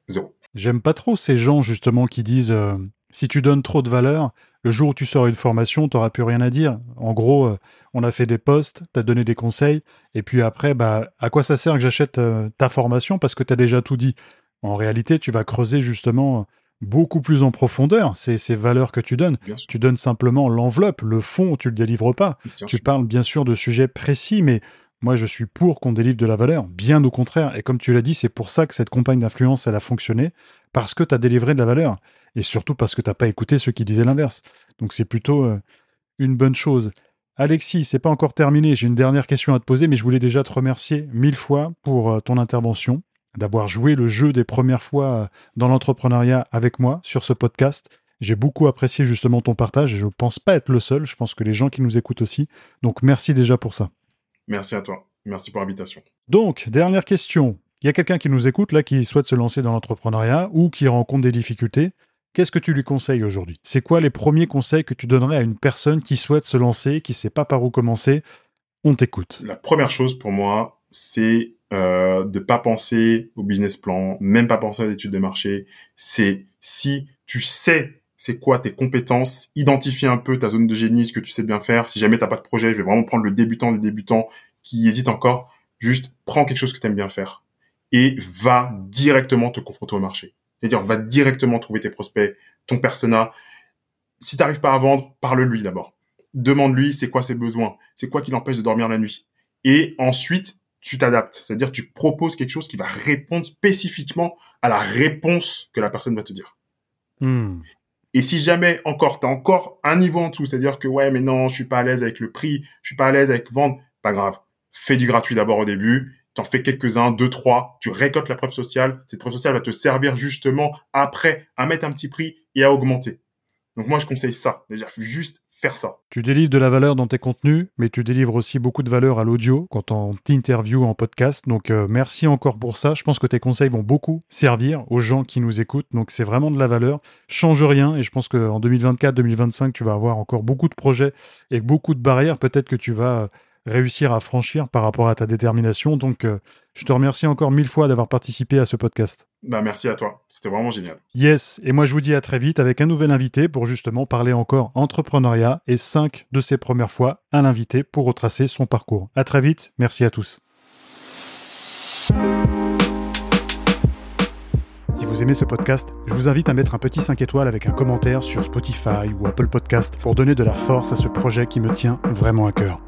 Zéro. J'aime pas trop ces gens justement qui disent euh, si tu donnes trop de valeur, le jour où tu sors une formation, tu n'auras plus rien à dire. En gros, euh, on a fait des posts, tu as donné des conseils, et puis après, bah, à quoi ça sert que j'achète euh, ta formation parce que tu as déjà tout dit? En réalité, tu vas creuser justement beaucoup plus en profondeur ces, ces valeurs que tu donnes. Tu donnes simplement l'enveloppe, le fond, tu ne le délivres pas. tu parles bien sûr de sujets précis, mais moi, je suis pour qu'on délivre de la valeur, bien au contraire. Et comme tu l'as dit, c'est pour ça que cette campagne d'influence, elle a fonctionné, parce que tu as délivré de la valeur. Et surtout parce que tu n'as pas écouté ceux qui disaient l'inverse. Donc c'est plutôt euh, une bonne chose. Alexis, c'est pas encore terminé. J'ai une dernière question à te poser, mais je voulais déjà te remercier mille fois pour euh, ton intervention, d'avoir joué le jeu des premières fois euh, dans l'entrepreneuriat avec moi sur ce podcast. J'ai beaucoup apprécié justement ton partage et je ne pense pas être le seul. Je pense que les gens qui nous écoutent aussi. Donc merci déjà pour ça. Merci à toi. Merci pour l'invitation. Donc, dernière question. Il y a quelqu'un qui nous écoute là, qui souhaite se lancer dans l'entrepreneuriat ou qui rencontre des difficultés. Qu'est-ce que tu lui conseilles aujourd'hui? C'est quoi les premiers conseils que tu donnerais à une personne qui souhaite se lancer, qui ne sait pas par où commencer? On t'écoute. La première chose pour moi, c'est euh, de pas penser au business plan, même pas penser à l'étude de marché. C'est si tu sais c'est quoi tes compétences, identifie un peu ta zone de génie, ce que tu sais bien faire. Si jamais t'as pas de projet, je vais vraiment prendre le débutant du débutant qui hésite encore. Juste prends quelque chose que tu aimes bien faire et va directement te confronter au marché. C'est-à-dire, va directement trouver tes prospects, ton persona. Si t'arrives pas à vendre, parle-lui d'abord. Demande-lui c'est quoi ses besoins, c'est quoi qui l'empêche de dormir la nuit? Et ensuite, tu t'adaptes. C'est-à-dire, tu proposes quelque chose qui va répondre spécifiquement à la réponse que la personne va te dire. Hmm. Et si jamais encore, tu as encore un niveau en dessous, c'est-à-dire que ouais, mais non, je suis pas à l'aise avec le prix, je suis pas à l'aise avec vendre, pas grave. Fais du gratuit d'abord au début, t'en fais quelques-uns, deux, trois, tu récoltes la preuve sociale. Cette preuve sociale va te servir justement après à mettre un petit prix et à augmenter. Donc moi, je conseille ça. Déjà, juste faire ça. Tu délivres de la valeur dans tes contenus, mais tu délivres aussi beaucoup de valeur à l'audio quand on t'interview en podcast. Donc euh, merci encore pour ça. Je pense que tes conseils vont beaucoup servir aux gens qui nous écoutent. Donc c'est vraiment de la valeur. Change rien. Et je pense qu'en 2024-2025, tu vas avoir encore beaucoup de projets et beaucoup de barrières. Peut-être que tu vas réussir à franchir par rapport à ta détermination. Donc, euh, je te remercie encore mille fois d'avoir participé à ce podcast. Bah, merci à toi. C'était vraiment génial. Yes. Et moi, je vous dis à très vite avec un nouvel invité pour justement parler encore entrepreneuriat et cinq de ses premières fois à l'invité pour retracer son parcours. À très vite. Merci à tous. Si vous aimez ce podcast, je vous invite à mettre un petit 5 étoiles avec un commentaire sur Spotify ou Apple Podcast pour donner de la force à ce projet qui me tient vraiment à cœur.